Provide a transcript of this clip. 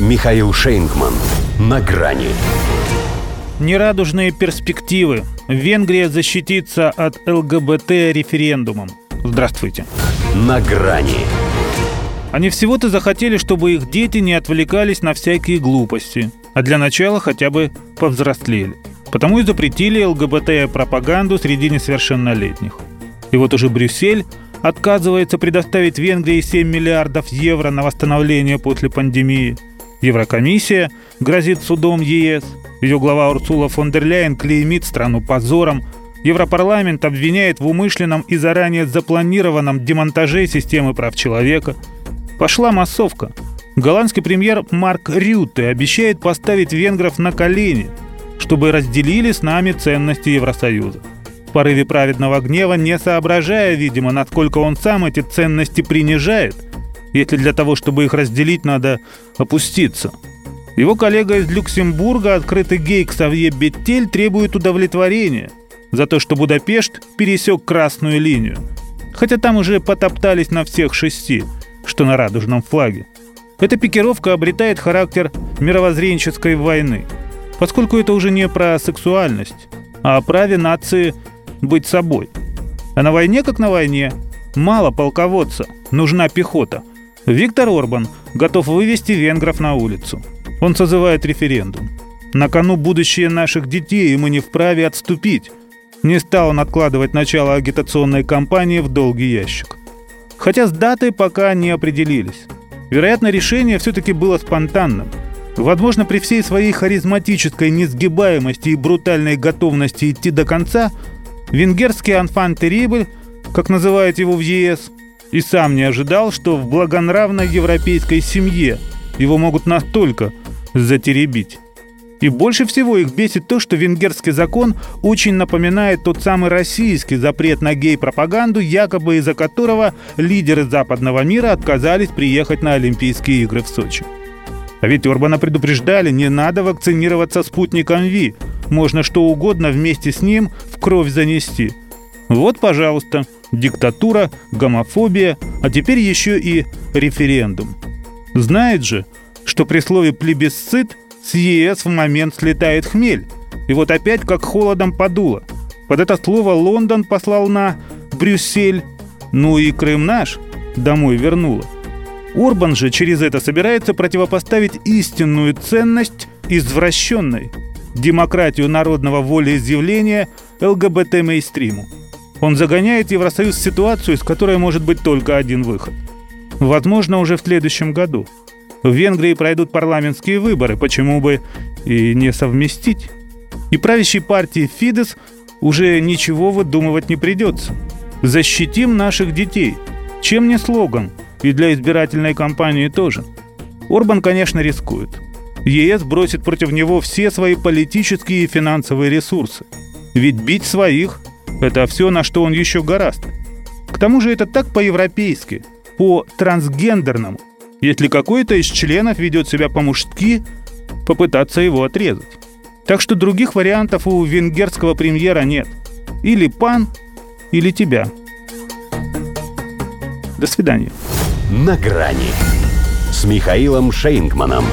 Михаил Шейнгман. На грани. Нерадужные перспективы. Венгрия защитится от ЛГБТ референдумом. Здравствуйте. На грани. Они всего-то захотели, чтобы их дети не отвлекались на всякие глупости, а для начала хотя бы повзрослели. Потому и запретили ЛГБТ-пропаганду среди несовершеннолетних. И вот уже Брюссель отказывается предоставить Венгрии 7 миллиардов евро на восстановление после пандемии. Еврокомиссия грозит судом ЕС. Ее глава Урсула фон дер Ляйен клеймит страну позором. Европарламент обвиняет в умышленном и заранее запланированном демонтаже системы прав человека. Пошла массовка. Голландский премьер Марк Рютте обещает поставить венгров на колени, чтобы разделили с нами ценности Евросоюза порыве праведного гнева, не соображая, видимо, насколько он сам эти ценности принижает, если для того, чтобы их разделить, надо опуститься. Его коллега из Люксембурга, открытый гей Ксавье Беттель, требует удовлетворения за то, что Будапешт пересек красную линию. Хотя там уже потоптались на всех шести, что на радужном флаге. Эта пикировка обретает характер мировоззренческой войны, поскольку это уже не про сексуальность, а о праве нации быть собой. А на войне как на войне. Мало полководца, нужна пехота. Виктор Орбан готов вывести венгров на улицу. Он созывает референдум. На кону будущее наших детей, и мы не вправе отступить. Не стал он откладывать начало агитационной кампании в долгий ящик. Хотя с датой пока не определились. Вероятно, решение все-таки было спонтанным. Возможно, при всей своей харизматической несгибаемости и брутальной готовности идти до конца – Венгерский анфан Терибль, как называют его в ЕС, и сам не ожидал, что в благонравной европейской семье его могут настолько затеребить. И больше всего их бесит то, что венгерский закон очень напоминает тот самый российский запрет на гей-пропаганду, якобы из-за которого лидеры западного мира отказались приехать на Олимпийские игры в Сочи. А ведь Орбана предупреждали, не надо вакцинироваться спутником Ви. Можно что угодно вместе с ним в кровь занести. Вот, пожалуйста, диктатура, гомофобия, а теперь еще и референдум. Знает же, что при слове «плебисцит» с ЕС в момент слетает хмель. И вот опять как холодом подуло. Под это слово Лондон послал на Брюссель. Ну и Крым наш домой вернула. Орбан же через это собирается противопоставить истинную ценность извращенной – демократию народного волеизъявления ЛГБТ-мейстриму. Он загоняет Евросоюз в ситуацию, из которой может быть только один выход. Возможно, уже в следующем году. В Венгрии пройдут парламентские выборы, почему бы и не совместить. И правящей партии Фидес уже ничего выдумывать не придется. Защитим наших детей. Чем не слоган – и для избирательной кампании тоже. Орбан, конечно, рискует. ЕС бросит против него все свои политические и финансовые ресурсы. Ведь бить своих – это все, на что он еще гораст. К тому же это так по-европейски, по-трансгендерному. Если какой-то из членов ведет себя по-мужски, попытаться его отрезать. Так что других вариантов у венгерского премьера нет. Или пан, или тебя. До свидания на грани с Михаилом Шейнгманом.